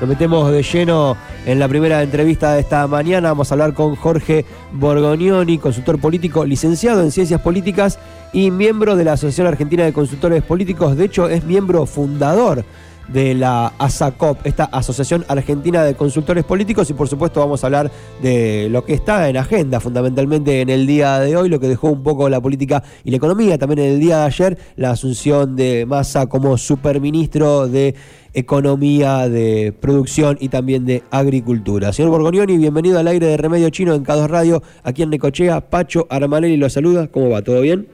Nos metemos de lleno en la primera entrevista de esta mañana. Vamos a hablar con Jorge Borgognoni, consultor político, licenciado en Ciencias Políticas y miembro de la Asociación Argentina de Consultores Políticos. De hecho, es miembro fundador de la ASACOP, esta Asociación Argentina de Consultores Políticos, y por supuesto vamos a hablar de lo que está en agenda fundamentalmente en el día de hoy, lo que dejó un poco la política y la economía, también en el día de ayer, la asunción de Massa como superministro de Economía, de Producción y también de Agricultura. Señor Borgonioni, bienvenido al aire de Remedio Chino en K2 Radio, aquí en Necochea. Pacho Armanelli lo saluda, ¿cómo va? ¿Todo bien?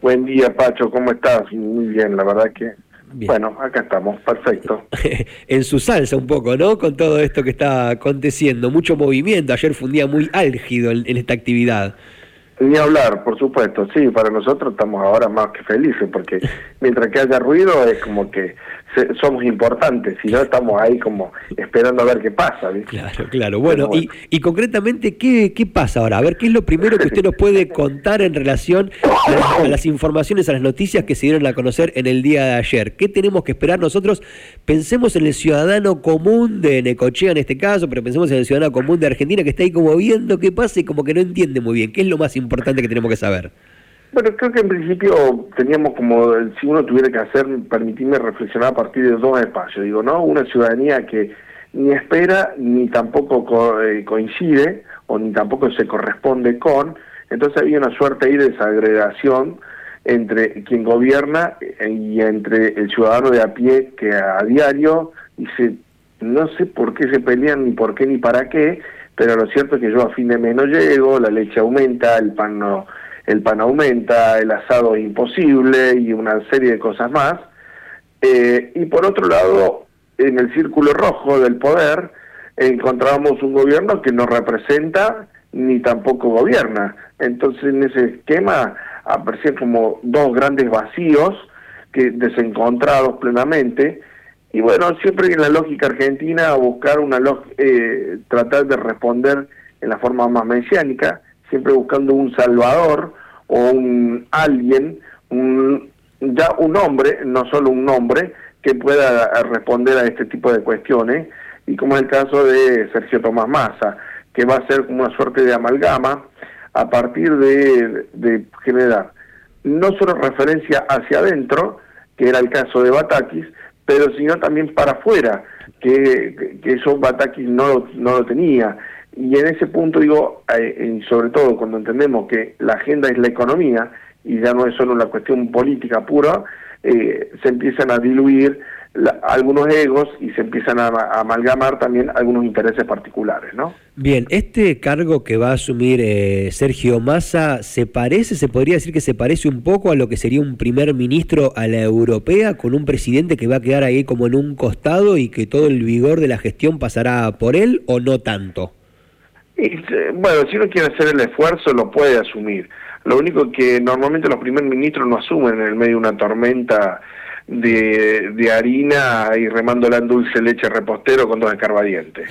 Buen día, Pacho, ¿cómo estás? Muy bien, la verdad que bueno, acá estamos, perfecto. en su salsa un poco, ¿no? Con todo esto que está aconteciendo, mucho movimiento. Ayer fue un día muy álgido en, esta actividad. Ni hablar, por supuesto, sí, para nosotros estamos ahora más que felices, porque mientras que haya ruido es como que somos importantes, si no estamos ahí como esperando a ver qué pasa. Claro, claro. Bueno, Y, y, concretamente, ¿qué, ¿qué pasa ahora? A ver, ¿qué es lo primero que usted nos puede contar en relación a las, informaciones, a las noticias que se dieron a conocer en el día de ayer? ¿Qué tenemos que esperar nosotros? Pensemos en el ciudadano común de Necochea en este caso, pero pensemos en el ciudadano común de Argentina que está ahí como viendo qué pasa y como que no entiende muy bien. ¿Qué es lo más importante que tenemos que saber? Bueno, creo que en principio teníamos como, si uno tuviera que hacer, permitirme reflexionar a partir de dos espacios. Digo, ¿no? Una ciudadanía que ni espera ni tampoco eh, coincide o ni tampoco se corresponde con. Entonces había una suerte ahí de desagregación entre quien gobierna eh, y entre el ciudadano de a pie que a diario dice, no sé por qué se pelean, ni por qué, ni para qué, pero lo cierto es que yo a fin de mes no llego, la leche aumenta, el pan no el pan aumenta, el asado es imposible y una serie de cosas más. Eh, y por otro lado, en el círculo rojo del poder encontramos un gobierno que no representa ni tampoco gobierna. Entonces en ese esquema aparecían como dos grandes vacíos que desencontrados plenamente. Y bueno, siempre en la lógica argentina buscar una eh, tratar de responder en la forma más mesiánica, siempre buscando un salvador un alguien, un, ya un hombre, no solo un nombre, que pueda responder a este tipo de cuestiones, y como es el caso de Sergio Tomás Massa, que va a ser una suerte de amalgama a partir de, de generar no solo referencia hacia adentro, que era el caso de Batakis, pero sino también para afuera, que, que eso Batakis no, no lo tenía. Y en ese punto digo, eh, sobre todo cuando entendemos que la agenda es la economía y ya no es solo una cuestión política pura, eh, se empiezan a diluir algunos egos y se empiezan a, amalgamar también algunos intereses particulares, ¿no? Bien, este cargo que va a asumir eh, Sergio Massa, ¿se parece, se podría decir que se parece un poco a lo que sería un primer ministro a la europea, con un presidente que va a quedar ahí como en un costado y que todo el vigor de la gestión pasará por él o no tanto? Bueno, si uno quiere hacer el esfuerzo, lo puede asumir. Lo único que normalmente los primeros ministros no asumen en el medio de una tormenta de, de harina y remándola en dulce leche repostero con dos escarbadientes.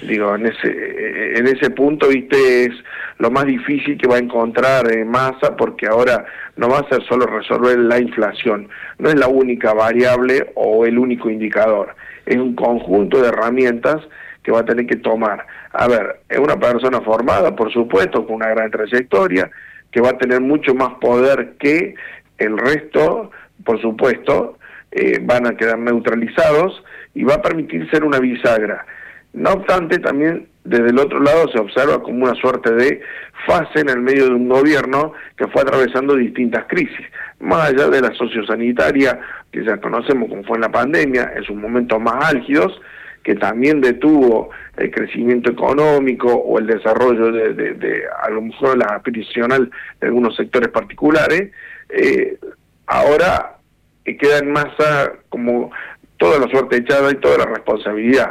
Digo, en ese, en ese punto, viste, es lo más difícil que va a encontrar en masa porque ahora no va a ser solo resolver la inflación, no es la única variable o el único indicador, es un conjunto de herramientas que va a tener que tomar. A ver, es una persona formada, por supuesto, con una gran trayectoria, que va a tener mucho más poder que el resto, por supuesto, eh, van a quedar neutralizados y va a permitir ser una bisagra. No obstante, también desde el otro lado se observa como una suerte de fase en el medio de un gobierno que fue atravesando distintas crisis, más allá de la sociosanitaria que ya conocemos como fue en la pandemia, en sus momentos más álgidos, que también detuvo el crecimiento económico o el desarrollo de, de, a lo mejor la aspiracional de algunos sectores particulares, eh, ahora queda en masa como toda la suerte echada y toda la responsabilidad.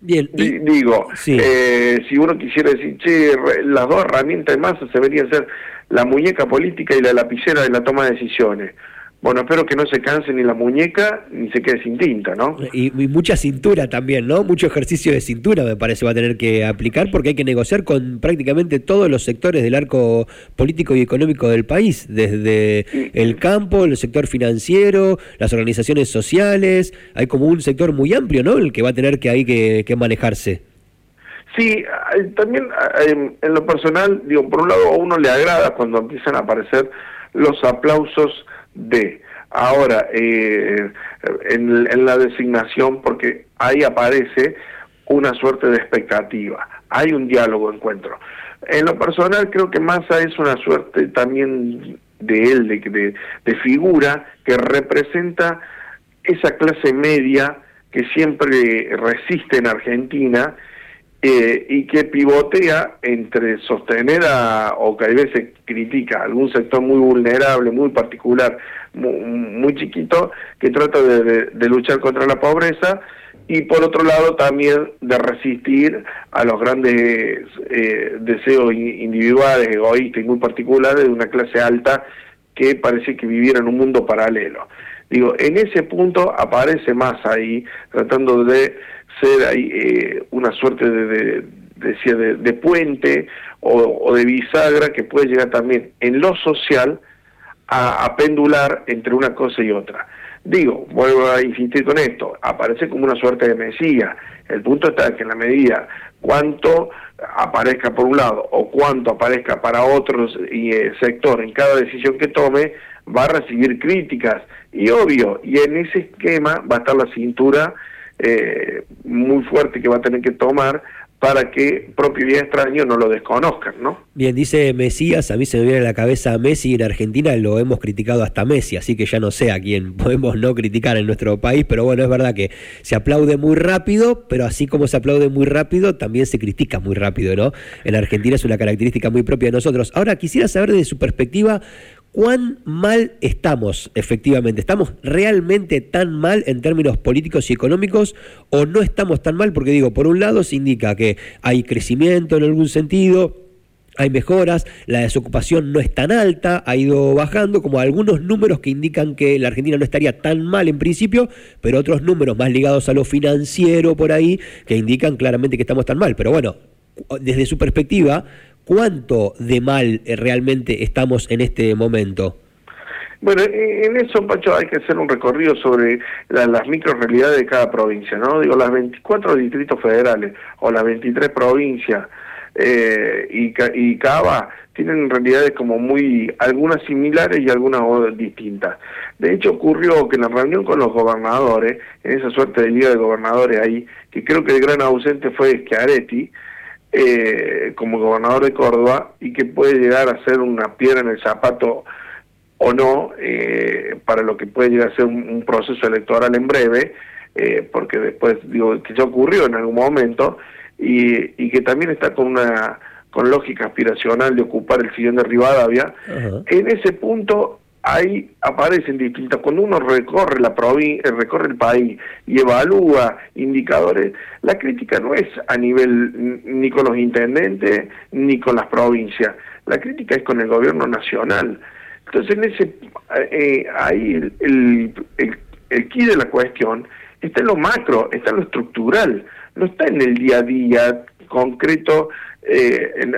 Bien, digo, eh, si uno quisiera decir, che, las dos herramientas de masa se deberían ser la muñeca política y la lapicera de la toma de decisiones. Bueno, espero que no se canse ni la muñeca ni se quede sin tinta, ¿no? Y, mucha cintura también, ¿no? Mucho ejercicio de cintura me parece va a tener que aplicar porque hay que negociar con prácticamente todos los sectores del arco político y económico del país, desde el campo, el sector financiero, las organizaciones sociales, hay como un sector muy amplio, ¿no? El que va a tener que ahí que, que manejarse. Sí, también en lo personal, digo, por un lado a uno le agrada cuando empiezan a aparecer los aplausos de. Ahora, eh, en, la designación, porque ahí aparece una suerte de expectativa, hay un diálogo, encuentro. En lo personal creo que Massa es una suerte también de él, de, de figura que representa esa clase media que siempre resiste en Argentina eh, y que pivotea entre sostener a, o que a veces critica algún sector muy vulnerable, muy particular, muy, chiquito, que trata de, luchar contra la pobreza, y por otro lado también de resistir a los grandes eh, deseos individuales, egoístas y muy particulares de una clase alta que parece que viviera en un mundo paralelo. Digo, en ese punto aparece más ahí, tratando de ser ahí eh, una suerte de, de, de, puente o, de bisagra que puede llegar también en lo social a, pendular entre una cosa y otra. Digo, vuelvo a insistir con esto, aparece como una suerte de mesía. El punto está que en la medida cuánto aparezca por un lado o cuánto aparezca para otros y, eh, sector en cada decisión que tome, va a recibir críticas. Y obvio, y en ese esquema va a estar la cintura eh, muy fuerte que va a tener que tomar para que propio y extraño no lo desconozcan, ¿no? Bien, dice Mesías, a mí se me viene a la cabeza Messi en Argentina lo hemos criticado hasta Messi, así que ya no sé a quién podemos no criticar en nuestro país, pero bueno, es verdad que se aplaude muy rápido, pero así como se aplaude muy rápido, también se critica muy rápido, ¿no? En Argentina es una característica muy propia de nosotros. Ahora, quisiera saber desde su perspectiva, ¿Cuán mal estamos efectivamente? ¿Estamos realmente tan mal en términos políticos y económicos o no estamos tan mal? Porque digo, por un lado se indica que hay crecimiento en algún sentido, hay mejoras, la desocupación no es tan alta, ha ido bajando, como algunos números que indican que la Argentina no estaría tan mal en principio, pero otros números más ligados a lo financiero por ahí que indican claramente que estamos tan mal. Pero bueno, desde su perspectiva, ¿Cuánto de mal eh, realmente estamos en este momento? Bueno, en eso, Pacho, hay que hacer un recorrido sobre las micro realidades de cada provincia, ¿no? Digo, las 24 distritos federales o las 23 provincias eh, y, y Cava tienen realidades como muy, algunas similares y algunas distintas. De hecho, ocurrió que en la reunión con los gobernadores, en esa suerte de liga de gobernadores ahí, que creo que el gran ausente fue Schiaretti, eh, como gobernador de Córdoba y que puede llegar a ser una piedra en el zapato o no eh, para lo que puede llegar a ser un, proceso electoral en breve, eh, porque después digo que ya ocurrió en algún momento y, y que también está con una con lógica aspiracional de ocupar el sillón de Rivadavia. En ese punto ahí aparecen distintas, cuando uno recorre la provincia, eh, recorre el país y evalúa indicadores, la crítica no es a nivel ni con los intendentes ni con las provincias, la crítica es con el gobierno nacional. Entonces en ese eh, ahí el, el, el, key de la cuestión está en lo macro, está en lo estructural, no está en el día a día concreto, eh, en,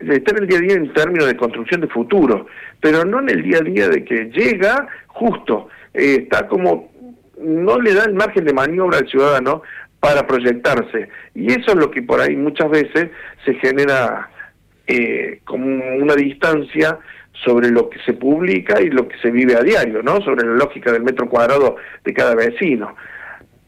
está en el día a día en términos de construcción de futuro, pero no en el día a día de que llega justo, eh, está como, no le da el margen de maniobra al ciudadano para proyectarse. Y eso es lo que por ahí muchas veces se genera eh, como una distancia sobre lo que se publica y lo que se vive a diario, ¿no? Sobre la lógica del metro cuadrado de cada vecino.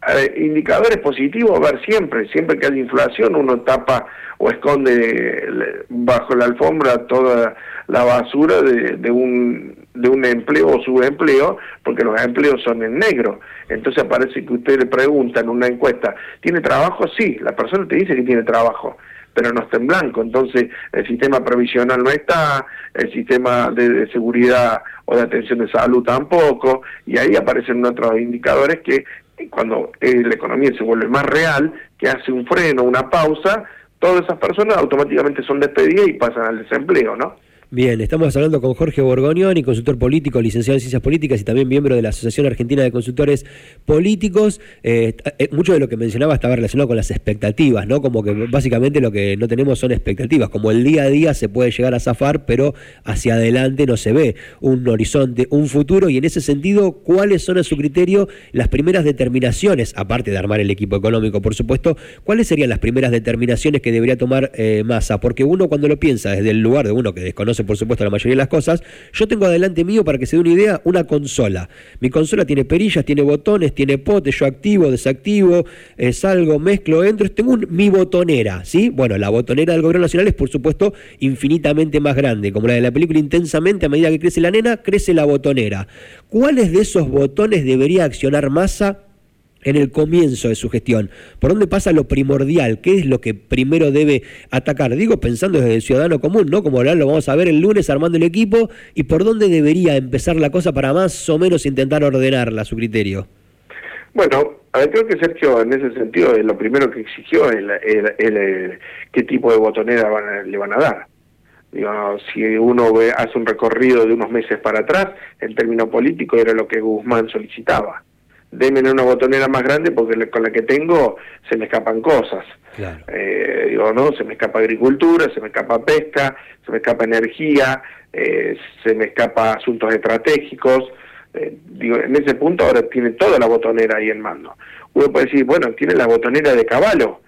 Eh, indicadores positivos, ver siempre, siempre que hay inflación uno tapa o esconde bajo la alfombra toda la basura de, un de un empleo o subempleo, porque los empleos son en negro. Entonces aparece que usted le pregunta en una encuesta, ¿tiene trabajo? Sí, la persona te dice que tiene trabajo, pero no está en blanco. Entonces el sistema provisional no está, el sistema de seguridad o de atención de salud tampoco, y ahí aparecen otros indicadores que cuando eh, la economía se vuelve más real, que hace un freno, una pausa, todas esas personas automáticamente son despedidas y pasan al desempleo, ¿no? Bien, estamos hablando con Jorge Borgoñoni, consultor político, licenciado en Ciencias Políticas y también miembro de la Asociación Argentina de Consultores Políticos. Eh, eh, mucho de lo que mencionaba estaba relacionado con las expectativas, ¿no? Como que básicamente lo que no tenemos son expectativas. Como el día a día se puede llegar a zafar, pero hacia adelante no se ve un horizonte, un futuro. Y en ese sentido, ¿cuáles son a su criterio las primeras determinaciones, aparte de armar el equipo económico, por supuesto, cuáles serían las primeras determinaciones que debería tomar eh, Massa? Porque uno cuando lo piensa desde el lugar de uno que desconoce por supuesto, la mayoría de las cosas. Yo tengo adelante mío, para que se dé una idea, una consola. Mi consola tiene perillas, tiene botones, tiene potes, yo activo, desactivo, eh, salgo, mezclo, entro. Tengo mi botonera, ¿sí? Bueno, la botonera del gobierno nacional es, por supuesto, infinitamente más grande. Como la de la película Intensamente, a medida que crece la nena, crece la botonera. ¿Cuáles de esos botones debería accionar masa en el comienzo de su gestión. ¿Por dónde pasa lo primordial? ¿Qué es lo que primero debe atacar? Digo, pensando desde el ciudadano común, ¿no? Como lo vamos a ver el lunes armando el equipo, y por dónde debería empezar la cosa para más o menos intentar ordenarla a su criterio. Bueno, a creo que Sergio en ese sentido lo primero que exigió es el, qué tipo de botonera le van a dar. Si uno ve, hace un recorrido de unos meses para atrás, el término político era lo que Guzmán solicitaba denme una botonera más grande porque con la que tengo se me escapan cosas. Eh, digo, ¿no? Se me escapa agricultura, se me escapa pesca, se me escapa energía, eh, se me escapa asuntos estratégicos. Eh, digo, en ese punto ahora tiene toda la botonera ahí en mando. Uno puede decir, bueno, tiene la botonera de Caballo.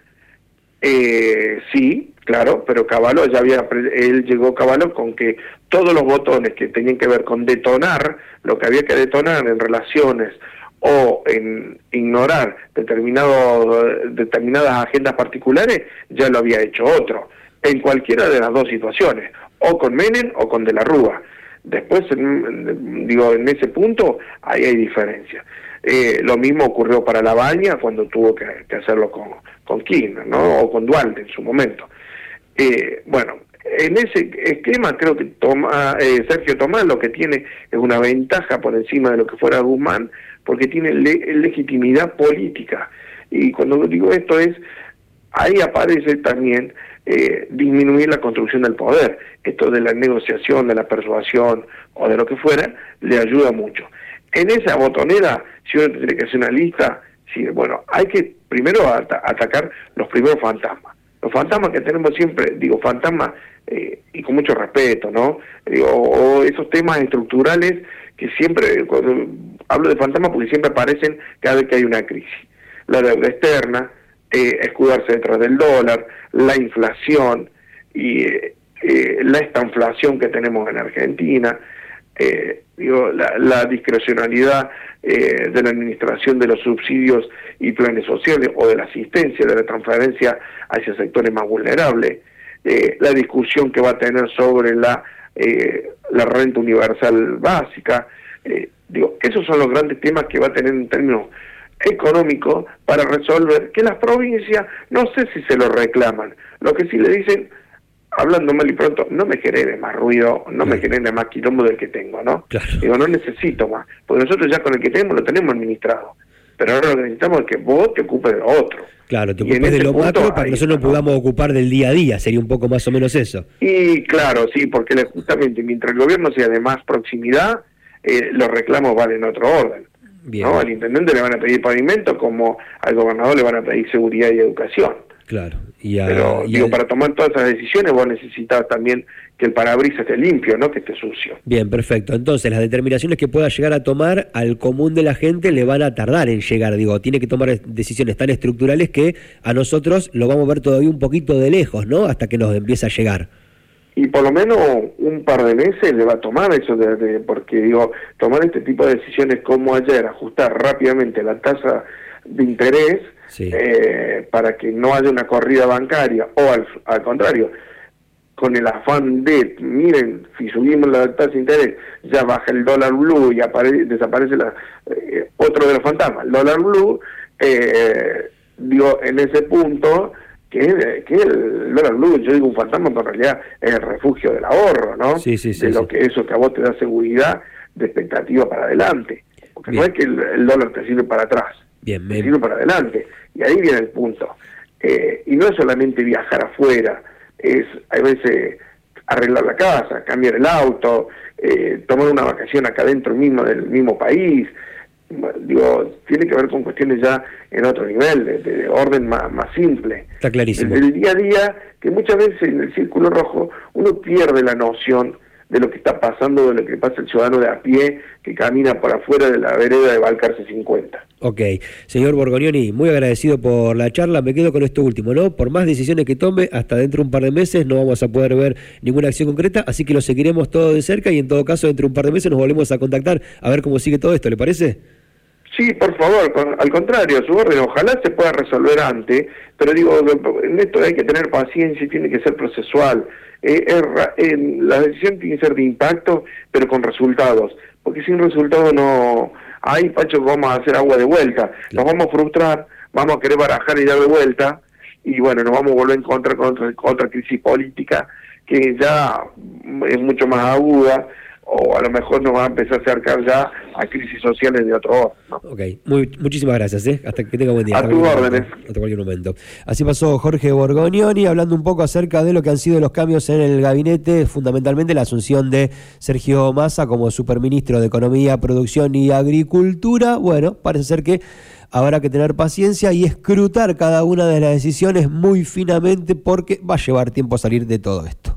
sí, claro, pero Caballo ya había, él llegó Caballo con que todos los botones que tenían que ver con detonar, lo que había que detonar en relaciones o en ignorar determinado, determinadas agendas particulares, ya lo había hecho otro, en cualquiera de las dos situaciones, o con Menem o con De la Rúa. Después, digo, en ese punto, ahí hay diferencia. Eh, lo mismo ocurrió para La Baña cuando tuvo que, hacerlo con, con Kirchner, ¿no? O con Duarte en su momento. Eh, bueno, en ese esquema creo que toma, eh, Sergio Tomás lo que tiene es una ventaja por encima de lo que fuera Guzmán, porque tiene legitimidad política. Y cuando digo esto es, ahí aparece también eh, disminuir la construcción del poder. Esto de la negociación, de la persuasión o de lo que fuera, le ayuda mucho. En esa botonera, si uno tiene que hacer una lista, sí, bueno, hay que primero atacar los primeros fantasmas. Los fantasmas que tenemos siempre, digo, fantasmas eh, y con mucho respeto, ¿no? Digo, o esos temas estructurales que siempre, cuando hablo de fantasmas porque siempre aparecen cada vez que hay una crisis. La deuda externa, eh, escudarse detrás del dólar, la inflación y eh, eh, la estanflación que tenemos en Argentina, digo, la, discrecionalidad de la administración de los subsidios y planes sociales o de la asistencia, de la transferencia hacia sectores más vulnerables, la discusión que va a tener sobre la, la renta universal básica, Digo, esos son los grandes temas que va a tener en términos económicos para resolver, que las provincias no sé si se lo reclaman, lo que sí le dicen, hablando mal y pronto, no me genere más ruido, no me genere más quilombo del que tengo, ¿no? Digo, no necesito más, porque nosotros ya con el que tenemos lo tenemos administrado, pero ahora lo que necesitamos es que vos te ocupes de lo otro. Claro, te ocupes de lo macro para que nosotros nos podamos ocupar del día a día, sería un poco más o menos eso. Y claro, sí, porque justamente mientras el gobierno sea de más proximidad, eh, los reclamos van en otro orden. ¿no? Al intendente le van a pedir pavimento como al gobernador le van a pedir seguridad y educación. Claro. Pero digo, para tomar todas esas decisiones vos necesitas también que el parabrisas esté limpio, no que esté sucio. Bien, perfecto. Entonces, las determinaciones que pueda llegar a tomar al común de la gente le van a tardar en llegar. Digo, tiene que tomar decisiones tan estructurales que a nosotros lo vamos a ver todavía un poquito de lejos, ¿no? Hasta que nos empiece a llegar y por lo menos un par de meses le va a tomar eso, de, porque digo, tomar este tipo de decisiones como ayer, ajustar rápidamente la tasa de interés eh, para que no haya una corrida bancaria o al, contrario, con el afán de, miren, si subimos la tasa de interés, ya baja el dólar blue y desaparece la, eh, otro de los fantasmas, el dólar blue, eh, digo, en ese punto que, que el dólar blue, yo digo un fantasma, pero en realidad es el refugio del ahorro, ¿no? Sí, sí, sí. De lo que eso que a vos te da seguridad de expectativa para adelante. Porque no es que el, dólar te sirve para atrás, Bien, sirve para adelante. Y ahí viene el punto. Eh, y no es solamente viajar afuera, es, hay veces, arreglar la casa, cambiar el auto, eh, tomar una vacación acá dentro mismo del mismo país. Digo, tiene que ver con cuestiones ya en otro nivel, de, orden más, simple. Está clarísimo. El, día a día, que muchas veces en el círculo rojo uno pierde la noción de lo que está pasando, de lo que pasa el ciudadano de a pie que camina por afuera de la vereda de Valcarce 50. Ok, señor Borgonioni, muy agradecido por la charla. Me quedo con esto último, ¿no? Por más decisiones que tome, hasta dentro de un par de meses no vamos a poder ver ninguna acción concreta, así que lo seguiremos todo de cerca y en todo caso, dentro de un par de meses nos volvemos a contactar a ver cómo sigue todo esto, ¿le parece? Sí, por favor, al contrario, su orden, ojalá se pueda resolver antes, pero digo, en esto hay que tener paciencia y tiene que ser procesual. Eh, la decisión tiene que ser de impacto, pero con resultados, porque sin resultados no ahí, Pacho, vamos a hacer agua de vuelta. Nos vamos a frustrar, vamos a querer barajar y dar de vuelta, y bueno, nos vamos a volver a encontrar con otra, crisis política que ya es mucho más aguda, o a lo mejor nos va a empezar a acercar ya a crisis sociales de otro orden. Ok, Muy, muchísimas gracias, ¿eh? hasta que tenga buen día. A tus órdenes. hasta cualquier momento. Así pasó Jorge Borgognoni hablando un poco acerca de lo que han sido los cambios en el gabinete, fundamentalmente la asunción de Sergio Massa como superministro de Economía, Producción y Agricultura. Bueno, parece ser que habrá que tener paciencia y escrutar cada una de las decisiones muy finamente porque va a llevar tiempo salir de todo esto.